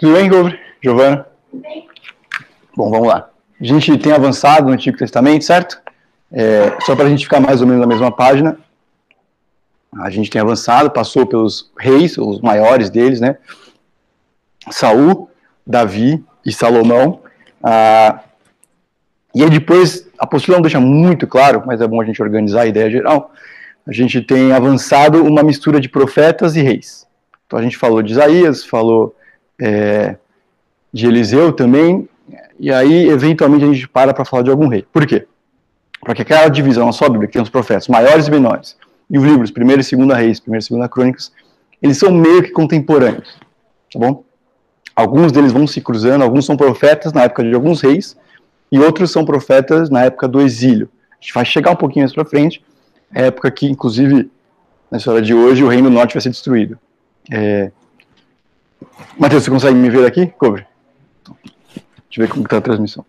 Tudo bem, Giovana? Bem. Bom, vamos lá. A gente tem avançado no Antigo Testamento, certo? É, só para a gente ficar mais ou menos na mesma página. A gente tem avançado, passou pelos reis, os maiores deles, né? Saul, Davi e Salomão. Ah, e aí depois, a apostila não deixa muito claro, mas é bom a gente organizar a ideia geral. A gente tem avançado uma mistura de profetas e reis. Então a gente falou de Isaías, falou é, de Eliseu também, e aí eventualmente a gente para para falar de algum rei. Por quê? Porque aquela divisão na sua Bíblia, que tem os profetas maiores e menores, e os livros, 1 e 2 Reis, 1 e 2 Crônicas, eles são meio que contemporâneos, tá bom? Alguns deles vão se cruzando, alguns são profetas na época de alguns reis, e outros são profetas na época do exílio. A gente vai chegar um pouquinho mais para frente, é época que, inclusive, na história de hoje, o Reino Norte vai ser destruído. É... Matheus, você consegue me ver aqui? Cobre. Deixa eu ver como está a transmissão.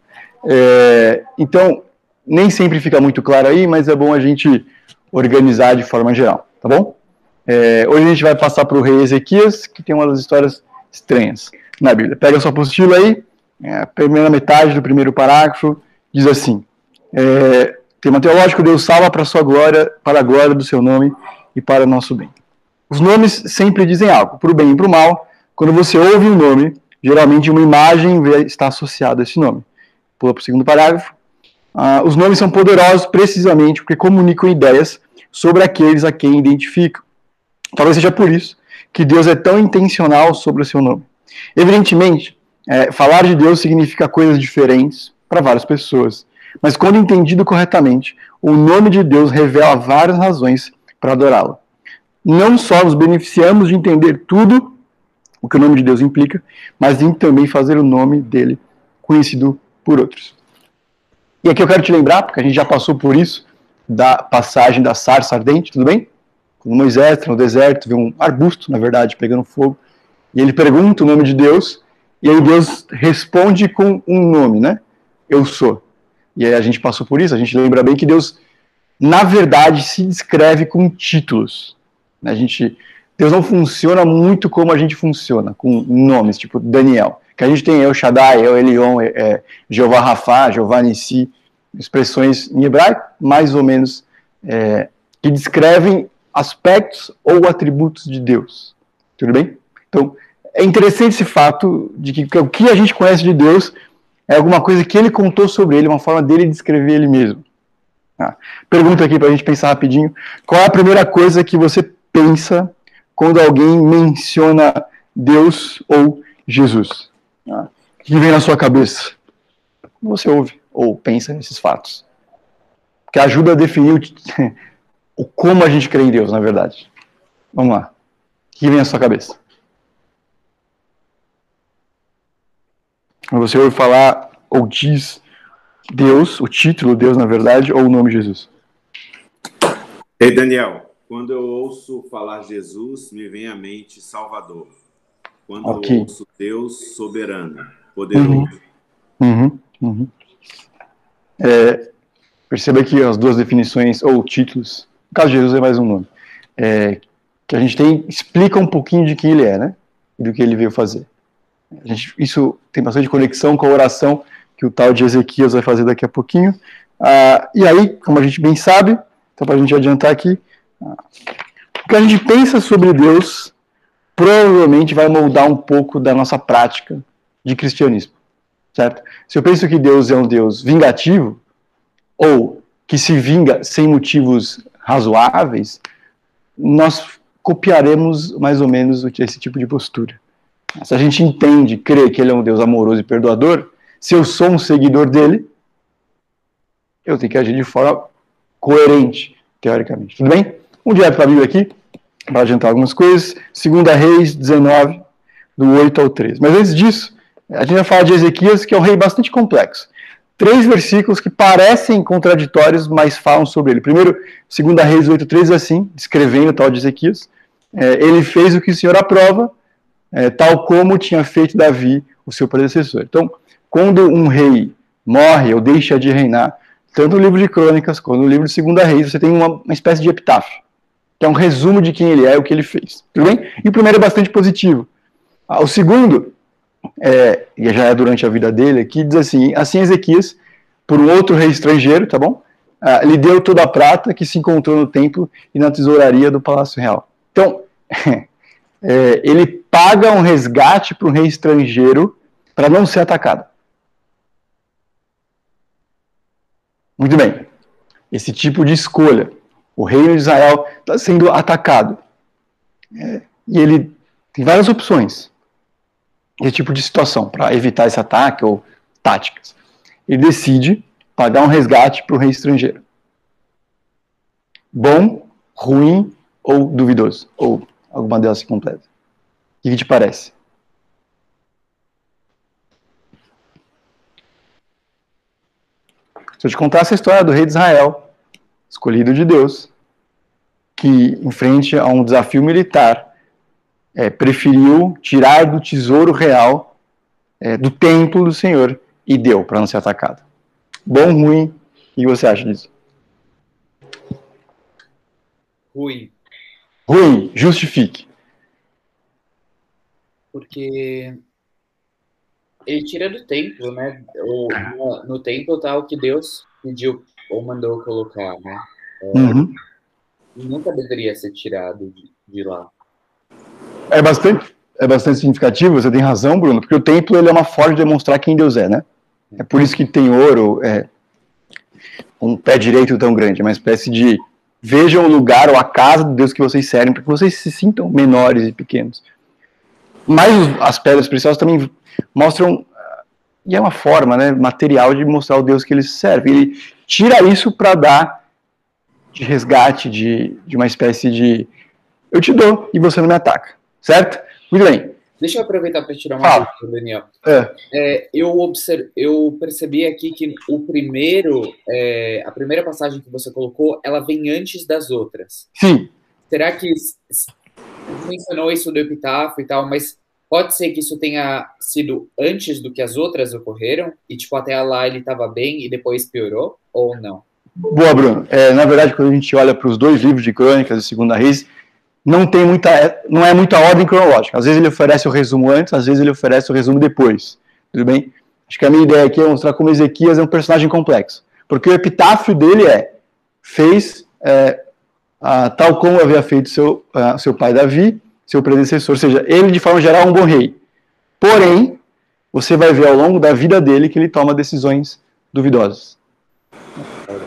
É... Então, nem sempre fica muito claro aí, mas é bom a gente organizar de forma geral, tá bom? É... Hoje a gente vai passar para o rei Ezequias, que tem uma das histórias estranhas na Bíblia. Pega a sua apostila aí, é, a primeira metade do primeiro parágrafo diz assim: é, tema teológico, Deus salva para sua glória, para a glória do seu nome e para o nosso bem. Os nomes sempre dizem algo, para o bem e para o mal. Quando você ouve um nome, geralmente uma imagem está associada a esse nome. Pula para o segundo parágrafo. Ah, os nomes são poderosos precisamente porque comunicam ideias sobre aqueles a quem identificam. Talvez seja por isso que Deus é tão intencional sobre o seu nome. Evidentemente, é, falar de Deus significa coisas diferentes para várias pessoas. Mas quando entendido corretamente, o nome de Deus revela várias razões para adorá-lo. Não só nos beneficiamos de entender tudo o que o nome de Deus implica, mas em também fazer o nome dele conhecido por outros. E aqui eu quero te lembrar, porque a gente já passou por isso, da passagem da sarça ardente, tudo bem? Quando Moisés no deserto, vê um arbusto, na verdade, pegando fogo, e ele pergunta o nome de Deus, e aí Deus responde com um nome, né? Eu sou. E aí a gente passou por isso, a gente lembra bem que Deus, na verdade, se descreve com títulos. A gente, Deus não funciona muito como a gente funciona, com nomes, tipo Daniel. Que a gente tem El Shaddai, El Elion, é, é, Jeová Rafa, Jeová Nissi, expressões em hebraico, mais ou menos, é, que descrevem aspectos ou atributos de Deus. Tudo bem? Então, é interessante esse fato de que o que a gente conhece de Deus é alguma coisa que ele contou sobre ele, uma forma dele descrever ele mesmo. Ah, pergunta aqui para a gente pensar rapidinho: qual é a primeira coisa que você pensa quando alguém menciona Deus ou Jesus? Ah, o que vem na sua cabeça? Você ouve ou pensa nesses fatos? Que ajuda a definir o como a gente crê em Deus, na verdade. Vamos lá. O que vem na sua cabeça? Você ouve falar ou diz Deus, o título Deus na verdade, ou o nome Jesus? Ei, Daniel, quando eu ouço falar Jesus, me vem à mente Salvador. Quando okay. eu ouço Deus soberano, poderoso. Uhum. Uhum. Uhum. É, perceba que as duas definições, ou títulos, no caso de Jesus é mais um nome, é, que a gente tem, explica um pouquinho de quem ele é, né? E do que ele veio fazer. Gente, isso tem bastante conexão com a oração que o tal de Ezequias vai fazer daqui a pouquinho. Ah, e aí, como a gente bem sabe, então para a gente adiantar aqui, o que a gente pensa sobre Deus provavelmente vai moldar um pouco da nossa prática de cristianismo, certo? Se eu penso que Deus é um Deus vingativo, ou que se vinga sem motivos razoáveis, nós copiaremos mais ou menos esse tipo de postura. Se a gente entende, crê que ele é um Deus amoroso e perdoador, se eu sou um seguidor dele, eu tenho que agir de forma coerente, teoricamente. Tudo bem? Um direto para Bíblia aqui, para adiantar algumas coisas. Segunda Reis 19, do 8 ao 13. Mas antes disso, a gente vai falar de Ezequias, que é um rei bastante complexo. Três versículos que parecem contraditórios, mas falam sobre ele. Primeiro, segunda Reis 8, 13, assim, descrevendo o tal de Ezequias. É, ele fez o que o Senhor aprova, é, tal como tinha feito Davi, o seu predecessor. Então, quando um rei morre ou deixa de reinar, tanto no livro de Crônicas quanto no livro de Segunda Reis, você tem uma, uma espécie de epitáfio, que é um resumo de quem ele é e o que ele fez. Tudo bem? E o primeiro é bastante positivo. Ah, o segundo é, e já é durante a vida dele, que diz assim: assim Ezequias, por um outro rei estrangeiro, tá bom? Ah, lhe deu toda a prata que se encontrou no templo e na tesouraria do palácio real. Então, é, ele paga um resgate para um rei estrangeiro para não ser atacado. Muito bem. Esse tipo de escolha. O reino de Israel está sendo atacado. É, e ele tem várias opções. Esse tipo de situação, para evitar esse ataque ou táticas. Ele decide pagar um resgate para o rei estrangeiro. Bom, ruim ou duvidoso? Ou alguma delas se completa. O que, que te parece? Se eu te contar essa história do rei de Israel, escolhido de Deus, que, em frente a um desafio militar, é, preferiu tirar do tesouro real é, do templo do Senhor e deu para não ser atacado. Bom, ruim, o que você acha disso? Ruim. Ruim, justifique. Porque ele tira do templo, né? Ou, no, no templo tá o que Deus pediu ou mandou colocar, né? É, uhum. Nunca deveria ser tirado de, de, lá. É bastante, é bastante significativo, você tem razão, Bruno, porque o templo ele é uma forma de demonstrar quem Deus é, né? É por isso que tem ouro, é, um pé direito tão grande, é uma espécie de vejam o lugar ou a casa de Deus que vocês servem, para que vocês se sintam menores e pequenos. Mas as pedras preciosas também mostram, e é uma forma né, material de mostrar o Deus que eles servem. Ele tira isso para dar de resgate, de, de uma espécie de eu te dou e você não me ataca, certo? Muito bem. Deixa eu aproveitar para tirar uma dúvida, Daniel. É. É, eu, observe, eu percebi aqui que o primeiro, é, a primeira passagem que você colocou, ela vem antes das outras. Sim. Será que mencionou isso do epitáfio e tal, mas pode ser que isso tenha sido antes do que as outras ocorreram e tipo até lá ele estava bem e depois piorou ou não? Boa, Bruno. É, na verdade, quando a gente olha para os dois livros de Crônicas e Segunda Reis, não tem muita, não é muita ordem cronológica. Às vezes ele oferece o resumo antes, às vezes ele oferece o resumo depois. Tudo bem? Acho que a minha ideia aqui é mostrar como Ezequias é um personagem complexo. Porque o epitáfio dele é: fez é, a, tal como havia feito seu, a, seu pai Davi, seu predecessor. Ou seja, ele, de forma geral, é um bom rei. Porém, você vai ver ao longo da vida dele que ele toma decisões duvidosas.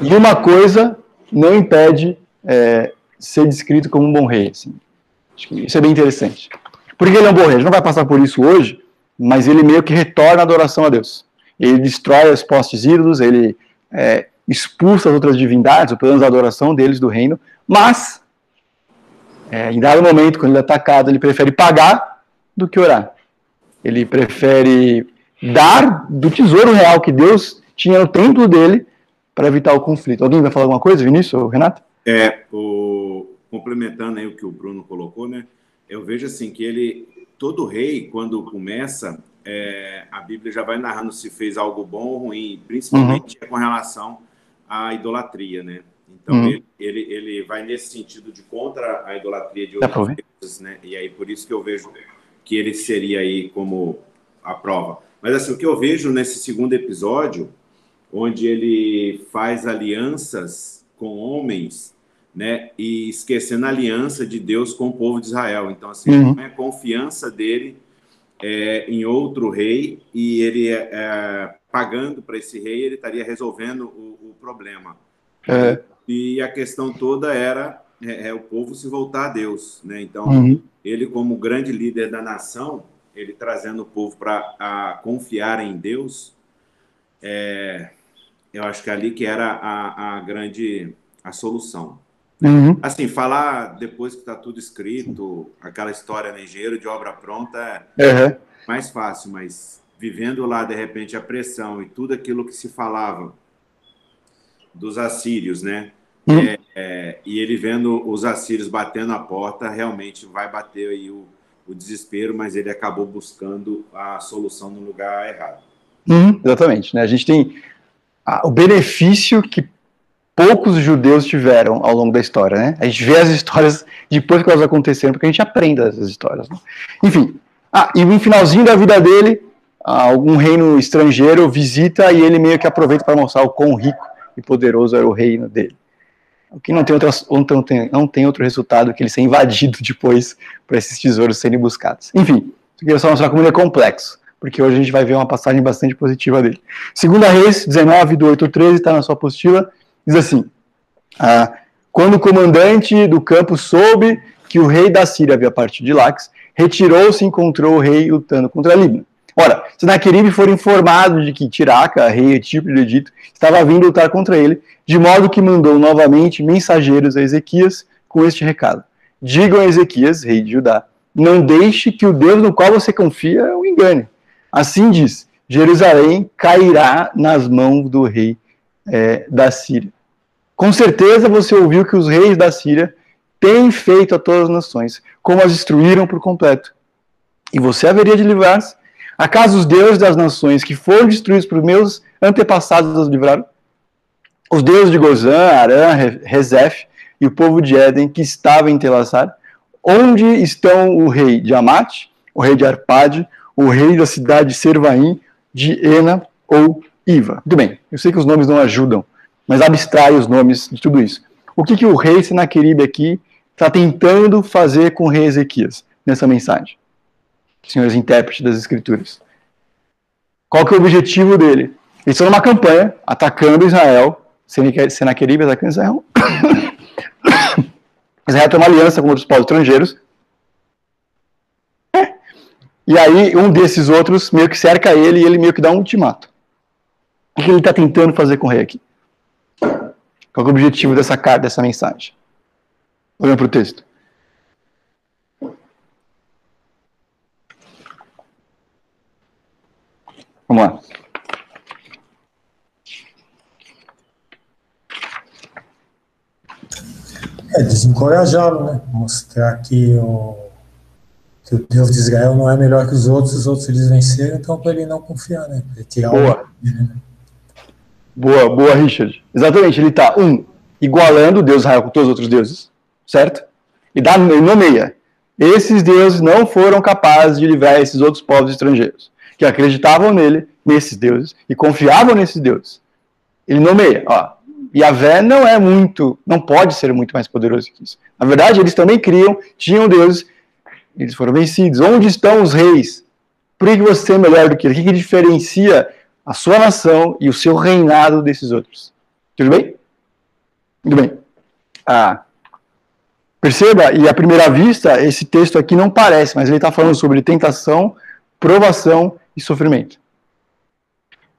E uma coisa não impede é, ser descrito como um bom rei. Assim. Isso é bem interessante. Por que ele é um bom rei? A gente não vai passar por isso hoje, mas ele meio que retorna a adoração a Deus. Ele destrói os postes ídolos, ele é, expulsa as outras divindades, ou pelo menos a adoração deles do reino, mas, é, em dado momento, quando ele é atacado, ele prefere pagar do que orar. Ele prefere dar do tesouro real que Deus tinha no templo dele para evitar o conflito. Alguém vai falar alguma coisa, Vinícius ou Renato? É, o, complementando aí o que o Bruno colocou, né? Eu vejo assim que ele, todo rei, quando começa, é, a Bíblia já vai narrando se fez algo bom ou ruim, principalmente uhum. com relação à idolatria, né? Então uhum. ele, ele, ele vai nesse sentido de contra a idolatria de outras coisas, né? E aí por isso que eu vejo que ele seria aí como a prova. Mas assim, o que eu vejo nesse segundo episódio, onde ele faz alianças com homens né? E esquecendo a aliança de Deus com o povo de Israel. Então, assim, uhum. é confiança dele é, em outro rei e ele é, é pagando para esse rei, ele estaria resolvendo o, o problema. É. E a questão toda era é, é, o povo se voltar a Deus, né? Então, uhum. ele como grande líder da nação, ele trazendo o povo para confiar em Deus, é, eu acho que ali que era a, a grande a solução. Uhum. Assim, falar depois que está tudo escrito, aquela história né, engenheiro de obra pronta é uhum. mais fácil, mas vivendo lá, de repente, a pressão e tudo aquilo que se falava dos assírios, né? Uhum. É, é, e ele vendo os assírios batendo a porta, realmente vai bater aí o, o desespero, mas ele acabou buscando a solução no lugar errado. Uhum, exatamente. Né? A gente tem o benefício que poucos judeus tiveram ao longo da história, né? A gente vê as histórias depois que elas aconteceram, porque a gente aprende essas histórias. Né? Enfim, ah, e no finalzinho da vida dele, algum reino estrangeiro visita e ele meio que aproveita para mostrar o quão rico e poderoso era o reino dele. O que não tem, outro, não tem, não tem outro resultado que ele ser invadido depois para esses tesouros serem buscados. Enfim, aqui é só mostrar como ele é complexo, porque hoje a gente vai ver uma passagem bastante positiva dele. Segunda Reis 19, do 8 ao 13, está na sua apostila, diz assim, ah, quando o comandante do campo soube que o rei da Síria havia partido de Lax, retirou-se e encontrou o rei lutando contra Libna. Ora, Senaqueribe foi informado de que Tiraca, rei etíope do Egito, estava vindo lutar contra ele, de modo que mandou novamente mensageiros a Ezequias com este recado: Digam a Ezequias, rei de Judá, não deixe que o Deus no qual você confia o engane. Assim diz: Jerusalém cairá nas mãos do rei é, da Síria. Com certeza você ouviu que os reis da Síria têm feito a todas as nações, como as destruíram por completo. E você haveria de livrar-se Acaso os deuses das nações que foram destruídos por meus antepassados os livraram? Os deuses de Gozã, Arã, Rezef e o povo de Éden que estava em Telassar? Onde estão o rei de Amate, o rei de Arpade, o rei da cidade de Servaim, de Ena ou Iva? Muito bem, eu sei que os nomes não ajudam, mas abstrai os nomes de tudo isso. O que, que o rei Senaqueribe aqui está tentando fazer com o rei Ezequias nessa mensagem? senhores intérpretes das escrituras. Qual que é o objetivo dele? Eles estão numa campanha atacando Israel, Senaqueribe atacando Israel. Israel tem uma aliança com outros povos estrangeiros. E aí um desses outros meio que cerca ele e ele meio que dá um ultimato. O que ele está tentando fazer com o rei aqui? Qual é o objetivo dessa carta, dessa mensagem? Olhando para o texto. Vamos lá. É desencorajá-lo, né? Mostrar que o, que o Deus de Israel não é melhor que os outros, os outros eles venceram, então para ele não confiar, né? Boa. Né? Boa, boa, Richard. Exatamente, ele está, um, igualando o Deus Israel com todos os outros deuses, certo? E dá, ele nomeia. Esses deuses não foram capazes de livrar esses outros povos estrangeiros que acreditavam nele, nesses deuses, e confiavam nesses deuses. Ele nomeia, ó, Yahvé não é muito, não pode ser muito mais poderoso que isso. Na verdade, eles também criam, tinham deuses, eles foram vencidos. Onde estão os reis? Por que você é melhor do que ele? O que, que diferencia a sua nação e o seu reinado desses outros? Tudo bem? Muito bem. Ah, perceba, e à primeira vista, esse texto aqui não parece, mas ele está falando sobre tentação, provação e sofrimento.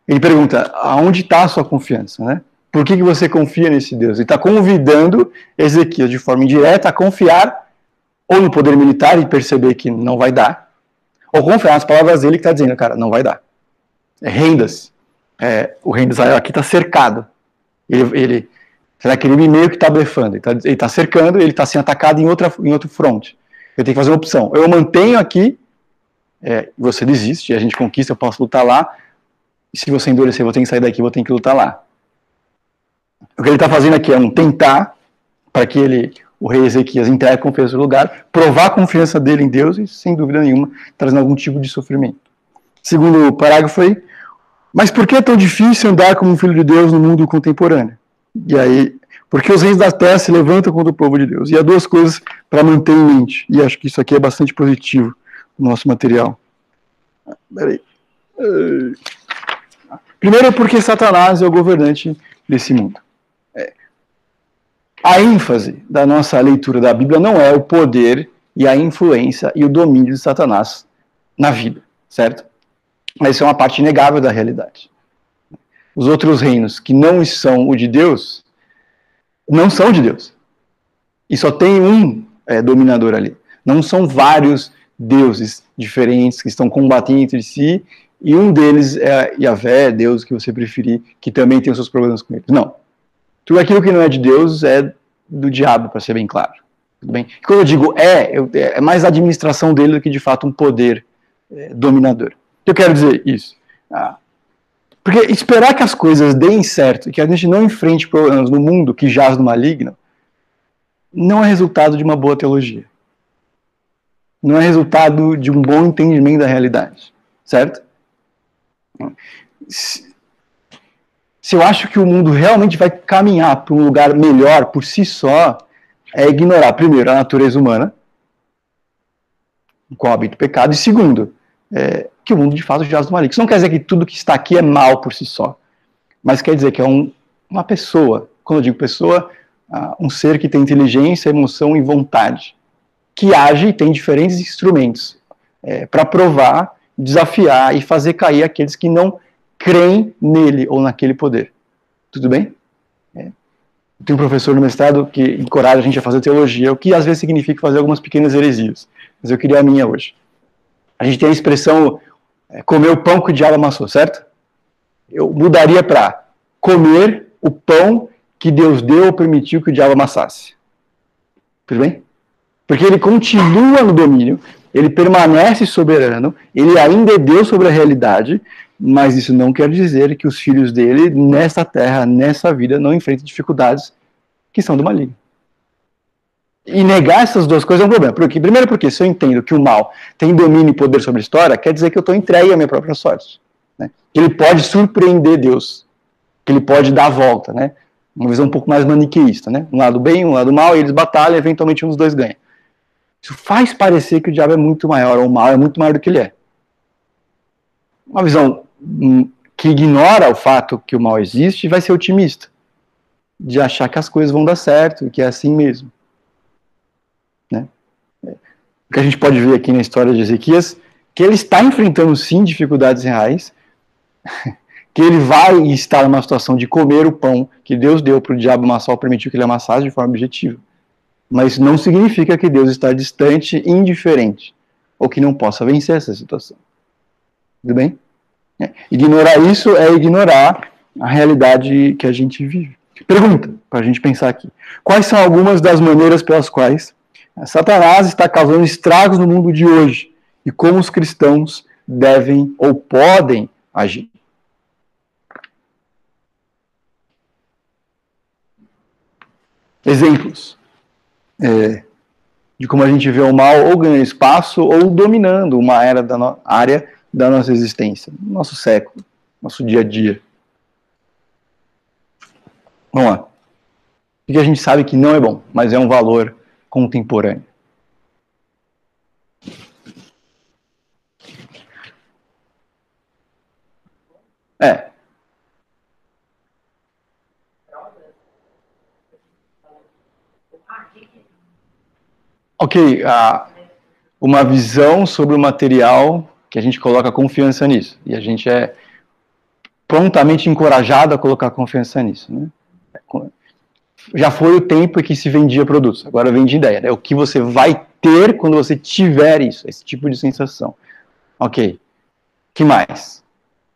Ele pergunta: aonde está a sua confiança? Né? Por que, que você confia nesse Deus? Ele está convidando Ezequiel de forma indireta a confiar ou no poder militar e perceber que não vai dar, ou confiar nas palavras dele que está dizendo, cara, não vai dar. É, rendas. É, o reino de Israel aqui está cercado. Ele, ele, será que ele meio que está blefando? Ele está tá cercando, ele está sendo atacado em, outra, em outro front. Eu tenho que fazer uma opção. Eu mantenho aqui é, você desiste, a gente conquista, eu posso lutar lá, e se você endurecer, eu vou ter que sair daqui, eu vou ter que lutar lá. O que ele está fazendo aqui é um tentar para que ele, o rei Ezequias entregue a confiança no lugar, provar a confiança dele em Deus e, sem dúvida nenhuma, trazendo algum tipo de sofrimento. Segundo parágrafo foi, mas por que é tão difícil andar como um filho de Deus no mundo contemporâneo? E aí, porque os reis da terra se levantam contra o povo de Deus. E há duas coisas para manter em mente, e acho que isso aqui é bastante positivo nosso material. Peraí. Primeiro, porque Satanás é o governante desse mundo. A ênfase da nossa leitura da Bíblia não é o poder e a influência e o domínio de Satanás na vida, certo? Mas isso é uma parte inegável da realidade. Os outros reinos que não são o de Deus, não são de Deus. E só tem um é, dominador ali. Não são vários deuses diferentes que estão combatendo entre si, e um deles é Yahvé, Deus que você preferir, que também tem os seus problemas com eles. Não. Tudo aquilo que não é de Deus é do diabo, para ser bem claro. Tudo bem? E quando eu digo é, eu, é mais a administração dele do que de fato um poder é, dominador. Eu quero dizer isso. Ah, porque esperar que as coisas deem certo, que a gente não enfrente problemas no mundo que jaz no maligno, não é resultado de uma boa teologia não é resultado de um bom entendimento da realidade, certo? Se, eu acho que o mundo realmente vai caminhar para um lugar melhor por si só, é ignorar, primeiro, a natureza humana, com o hábito do pecado, e segundo, é, que o mundo de fato jaz do maligno. Isso não quer dizer que tudo que está aqui é mal por si só, mas quer dizer que é um, uma pessoa, quando eu digo pessoa, uh, um ser que tem inteligência, emoção e vontade, que age e tem diferentes instrumentos é, para provar, desafiar e fazer cair aqueles que não creem nele ou naquele poder. Tudo bem? É. Tem um professor no mestrado que encoraja a gente a fazer teologia, o que às vezes significa fazer algumas pequenas heresias. Mas eu queria a minha hoje. A gente tem a expressão é, comer o pão que o diabo amassou, certo? Eu mudaria para comer o pão que Deus deu ou permitiu que o diabo amassasse. Tudo bem? Porque ele continua no domínio, ele permanece soberano, ele ainda é Deus sobre a realidade, mas isso não quer dizer que os filhos dele, nessa terra, nessa vida, não enfrentem dificuldades que são do maligno. E negar essas duas coisas é um problema. Porque, primeiro, porque se eu entendo que o mal tem domínio e poder sobre a história, quer dizer que eu estou entregue à minha própria sorte. Né? Que ele pode surpreender Deus. Que ele pode dar a volta. Né? Uma visão um pouco mais maniqueísta. Né? Um lado bem, um lado mal, e eles batalham e eventualmente um dos dois ganha. Isso faz parecer que o diabo é muito maior, ou o mal é muito maior do que ele é. Uma visão que ignora o fato que o mal existe vai ser otimista. De achar que as coisas vão dar certo, que é assim mesmo. Né? O que a gente pode ver aqui na história de Ezequias, que ele está enfrentando sim dificuldades reais, que ele vai estar numa situação de comer o pão que Deus deu para o diabo amassar permitiu que ele amassasse de forma objetiva. Mas não significa que Deus está distante, indiferente, ou que não possa vencer essa situação. Tudo bem? É. Ignorar isso é ignorar a realidade que a gente vive. Pergunta, para a gente pensar aqui. Quais são algumas das maneiras pelas quais Satanás está causando estragos no mundo de hoje e como os cristãos devem ou podem agir. Exemplos é, de como a gente vê o mal ou ganhando espaço ou dominando uma era da área da nossa existência, nosso século, nosso dia a dia. Vamos lá. O que a gente sabe que não é bom, mas é um valor contemporâneo. É. Ok, uma visão sobre o material que a gente coloca confiança nisso. E a gente é prontamente encorajado a colocar confiança nisso. Né? já foi o tempo em que se vendia produtos, agora vende ideia. É né? o que você vai ter quando você tiver isso, esse tipo de sensação. Ok. que mais?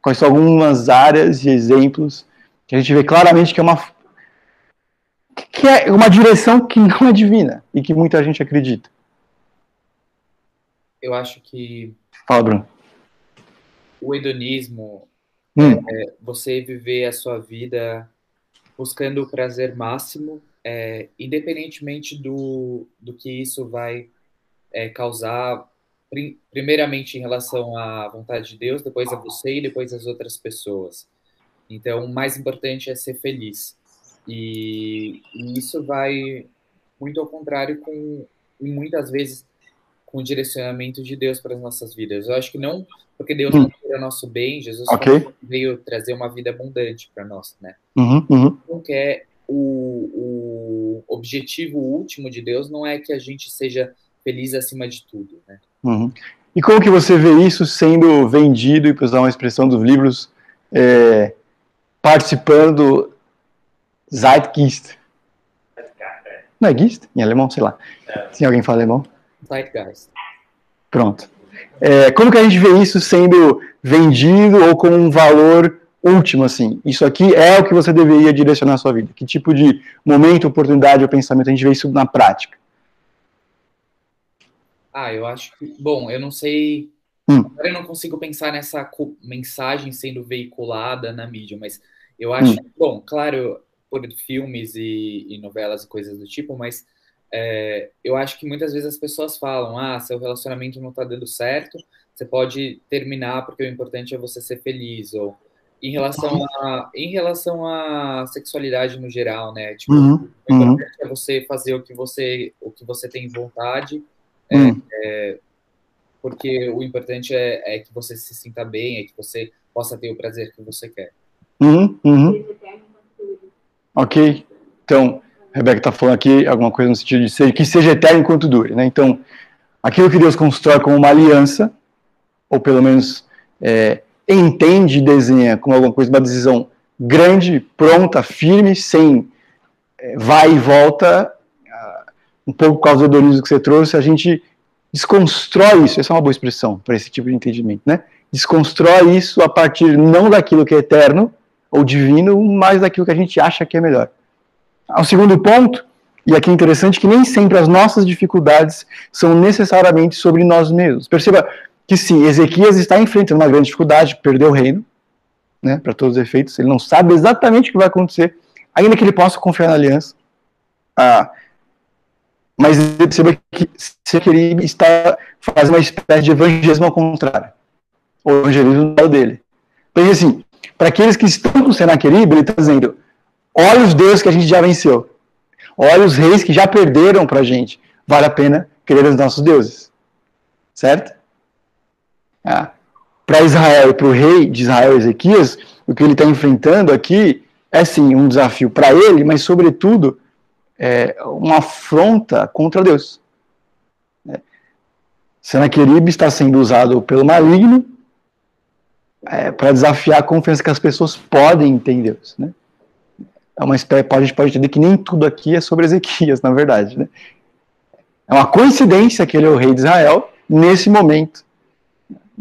Quais são algumas áreas e exemplos que a gente vê claramente que é uma que é uma direção que não é divina e que muita gente acredita. Eu acho que Fala, Bruno. O hedonismo hum. é você viver a sua vida buscando o prazer máximo, é, independentemente do, do que isso vai é, causar, prim, primeiramente em relação à vontade de Deus, depois a você e depois às outras pessoas. Então, o mais importante é ser feliz. E, e isso vai muito ao contrário com, e muitas vezes, com o direcionamento de Deus para as nossas vidas. Eu acho que não porque Deus hum. não quer nosso bem, Jesus okay. veio trazer uma vida abundante para nós, né? Uhum, uhum. Não quer o, o, objetivo último de Deus não é que a gente seja feliz acima de tudo, né? Uhum. E como que você vê isso sendo vendido, e para usar uma expressão dos livros, é, participando Zeitgeist? Não é Geist? Em alemão, sei lá. É. Se alguém fala alemão. Zeitgeist. Pronto. É, como que a gente vê isso sendo vendido ou com um valor último, assim? Isso aqui é o que você deveria direcionar a sua vida. Que tipo de momento, oportunidade ou pensamento a gente vê isso na prática? Ah, eu acho que... Bom, eu não sei... Hum. Eu não consigo pensar nessa mensagem sendo veiculada na mídia, mas eu acho... Hum. Bom, claro, por filmes e, e novelas e coisas do tipo, mas é, eu acho que muitas vezes as pessoas falam: ah, seu relacionamento não está dando certo, você pode terminar porque o importante é você ser feliz, ou em relação a, em relação à sexualidade no geral, né? Tipo, Uhum, o importante é você fazer o que você, o que você tem vontade, é, Hum. é, porque o importante é, é que você se sinta bem, é que você possa ter o prazer que você quer. Uhum, uhum. Ok. Então, Rebeca está falando aqui alguma coisa no sentido de ser, que seja eterno enquanto dure, né? Então, aquilo que Deus constrói como uma aliança, ou pelo menos é, entende e desenha como alguma coisa, uma decisão grande, pronta, firme, sem é, vai e volta, ah, um pouco por causa do hedonismo que você trouxe, a gente desconstrói isso, essa é uma boa expressão para esse tipo de entendimento, né? Desconstrói isso a partir não daquilo que é eterno ou divino, mas daquilo que a gente acha que é melhor. O segundo ponto, e aqui é interessante que nem sempre as nossas dificuldades são necessariamente sobre nós mesmos. Perceba que sim, Ezequias está enfrentando uma grande dificuldade, perdeu o reino, né, para todos os efeitos, ele não sabe exatamente o que vai acontecer, ainda que ele possa confiar na aliança. Ah, mas perceba que Sequeribe está fazendo uma espécie de evangelismo ao contrário. O evangelismo é o dele. Porque assim, para aqueles que estão com Senaqueribe, ele está dizendo, olha os deuses que a gente já venceu. Olha os reis que já perderam para a gente. Vale a pena querer os nossos deuses. Certo? Ah, para Israel e para o rei de Israel, Ezequias, o que ele está enfrentando aqui é sim um desafio para ele, mas sobretudo é uma afronta contra Deus. É. Senaqueribe está sendo usado pelo maligno é, para desafiar a confiança que as pessoas podem ter em Deus. Né? É espécie, a gente pode entender que nem tudo aqui é sobre Ezequias, na verdade. Né? É uma coincidência que ele é o rei de Israel nesse momento.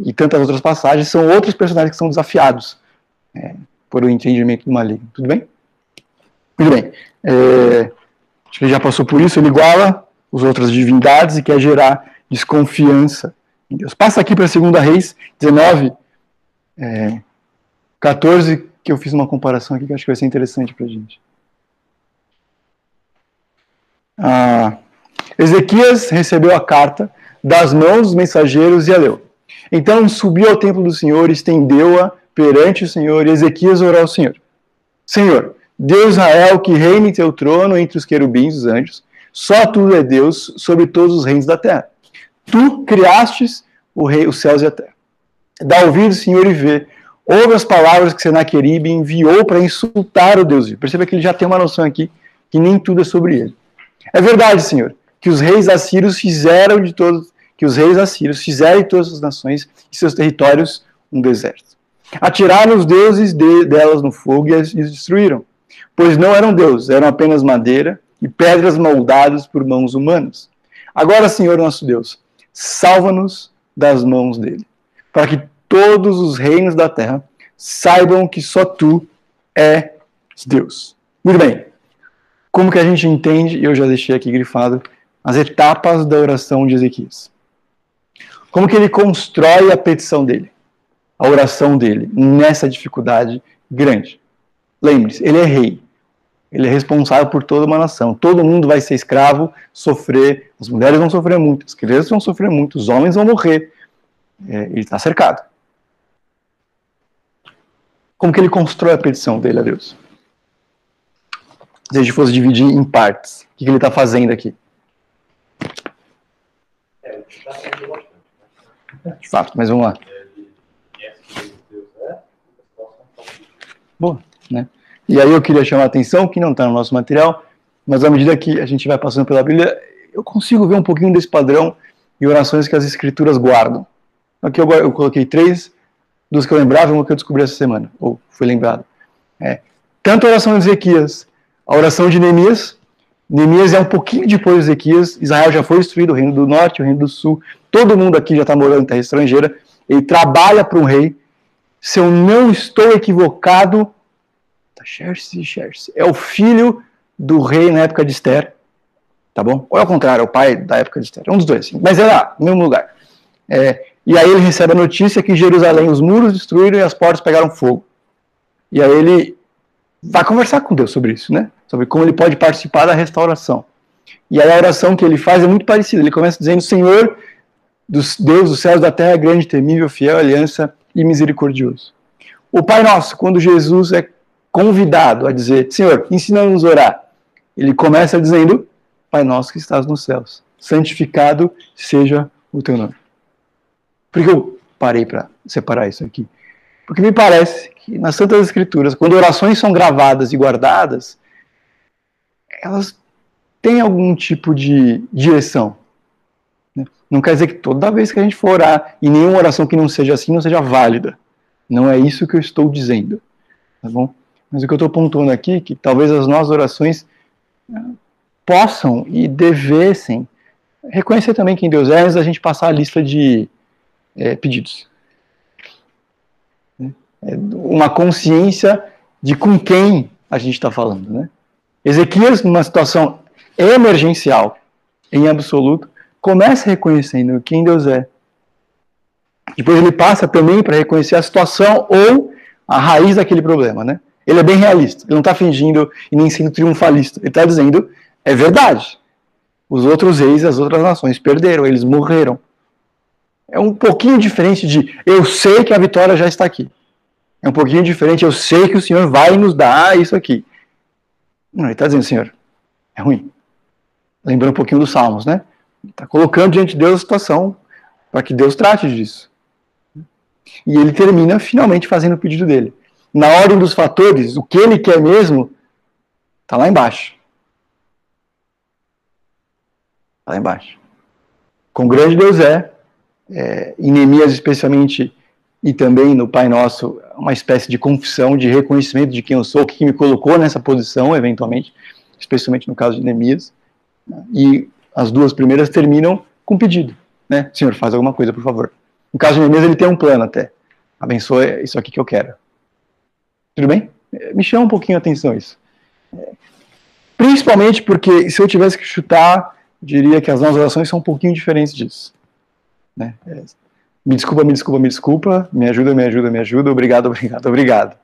E tantas outras passagens são outros personagens que são desafiados é, por o entendimento do maligno. Tudo bem? Muito bem. É, acho que ele já passou por isso. Ele iguala as outras divindades e quer gerar desconfiança em Deus. Passa aqui para a segunda Reis 19, é, 14, que eu fiz uma comparação aqui que acho que vai ser interessante para a gente. Ah, Ezequias recebeu a carta das mãos dos mensageiros e a leu. Então subiu ao templo do Senhor, estendeu-a perante o Senhor, e Ezequias orou ao Senhor. Senhor, Deus Israel, que reina em teu trono entre os querubins, os anjos, só tu é Deus sobre todos os reinos da terra. Tu criastes o rei, os céus e a terra. Dá ouvido, Senhor, e vê. Ouve as palavras que Senaqueribe enviou para insultar o Deus vivo. Perceba que ele já tem uma noção aqui que nem tudo é sobre ele. É verdade, Senhor, que os reis assírios fizeram de todos, que os reis assírios fizeram de todas as nações e seus territórios um deserto. Atiraram os deuses de, delas no fogo e as destruíram, pois não eram deuses, eram apenas madeira e pedras moldadas por mãos humanas. Agora, Senhor nosso Deus, salva-nos das mãos dele, para que todos os reinos da terra saibam que só tu és Deus. Muito bem. Como que a gente entende, eu já deixei aqui grifado, as etapas da oração de Ezequias. Como que ele constrói a petição dele, a oração dele, nessa dificuldade grande. Lembre-se, ele é rei. Ele é responsável por toda uma nação. Todo mundo vai ser escravo, sofrer. As mulheres vão sofrer muito, as crianças vão sofrer muito, os homens vão morrer. É, ele está cercado. Como que ele constrói a petição dele a Deus? Se a gente fosse dividir em partes, o que, que ele está fazendo aqui? De fato, mas vamos lá. Boa, né? E aí eu queria chamar a atenção, que não está no nosso material, mas à medida que a gente vai passando pela Bíblia, eu consigo ver um pouquinho desse padrão e orações que as escrituras guardam. Aqui eu, eu coloquei três, dos que eu lembrava uma que eu descobri essa semana, ou foi lembrado. É, tanto a oração de Ezequias, a oração de Neemias, Neemias é um pouquinho depois de Ezequias, Israel já foi destruído, o reino do norte, o reino do sul, todo mundo aqui já está morando em terra estrangeira, ele trabalha para um rei, se eu não estou equivocado, tá, é o filho do rei na época de Esther, tá bom? Ou é o contrário, é o pai da época de Esther, é um dos dois, assim. mas é lá, no mesmo lugar. É, e aí ele recebe a notícia que Jerusalém os muros destruíram e as portas pegaram fogo. E aí ele vai conversar com Deus sobre isso, né? Sobre como ele pode participar da restauração. E aí a oração que ele faz é muito parecida. Ele começa dizendo: Senhor, dos Deus dos céus da terra, grande, temível, fiel, aliança e misericordioso. O Pai Nosso, quando Jesus é convidado a dizer, Senhor, ensina-nos a orar, ele começa dizendo, Pai Nosso que estás nos céus, santificado seja o teu nome. Por que eu parei para separar isso aqui? Porque me parece que nas Santas Escrituras, quando orações são gravadas e guardadas, elas têm algum tipo de direção. Né? Não quer dizer que toda vez que a gente for orar, e nenhuma oração que não seja assim não seja válida. Não é isso que eu estou dizendo. Tá bom? Mas o que eu estou pontuando aqui é que talvez as nossas orações né, possam e devessem reconhecer também quem Deus é antes da gente passar a lista de é, pedidos. É uma consciência de com quem a gente está falando. Né? Ezequias, numa situação emergencial, em absoluto, começa reconhecendo quem Deus é. Depois ele passa também para reconhecer a situação ou a raiz daquele problema. Né? Ele é bem realista, ele não está fingindo e nem sendo triunfalista. Ele está dizendo, é verdade. Os outros reis, as outras nações perderam, eles morreram. É um pouquinho diferente de eu sei que a vitória já está aqui. É um pouquinho diferente, eu sei que o Senhor vai nos dar isso aqui. Não, ele está dizendo, Senhor, é ruim. Lembrando um pouquinho dos Salmos, né? Está colocando diante de Deus a situação para que Deus trate disso. E ele termina finalmente fazendo o pedido dele. Na ordem dos fatores, o que ele quer mesmo está lá embaixo. Está lá embaixo. Com grande Deus é, é, em Neemias especialmente e também no Pai Nosso, uma espécie de confissão, de reconhecimento de quem eu sou, o que me colocou nessa posição, eventualmente, especialmente no caso de Neemias. E as duas primeiras terminam com pedido, né? Senhor, faz alguma coisa, por favor. No caso de Neemias, ele tem um plano até. Abençoe isso aqui que eu quero. Tudo bem? Me chama um pouquinho a atenção isso. Principalmente porque, se eu tivesse que chutar, diria que as nossas orações são um pouquinho diferentes disso. Né? Me desculpa, me desculpa, me desculpa, me ajuda, me ajuda, me ajuda, obrigado, obrigado, obrigado.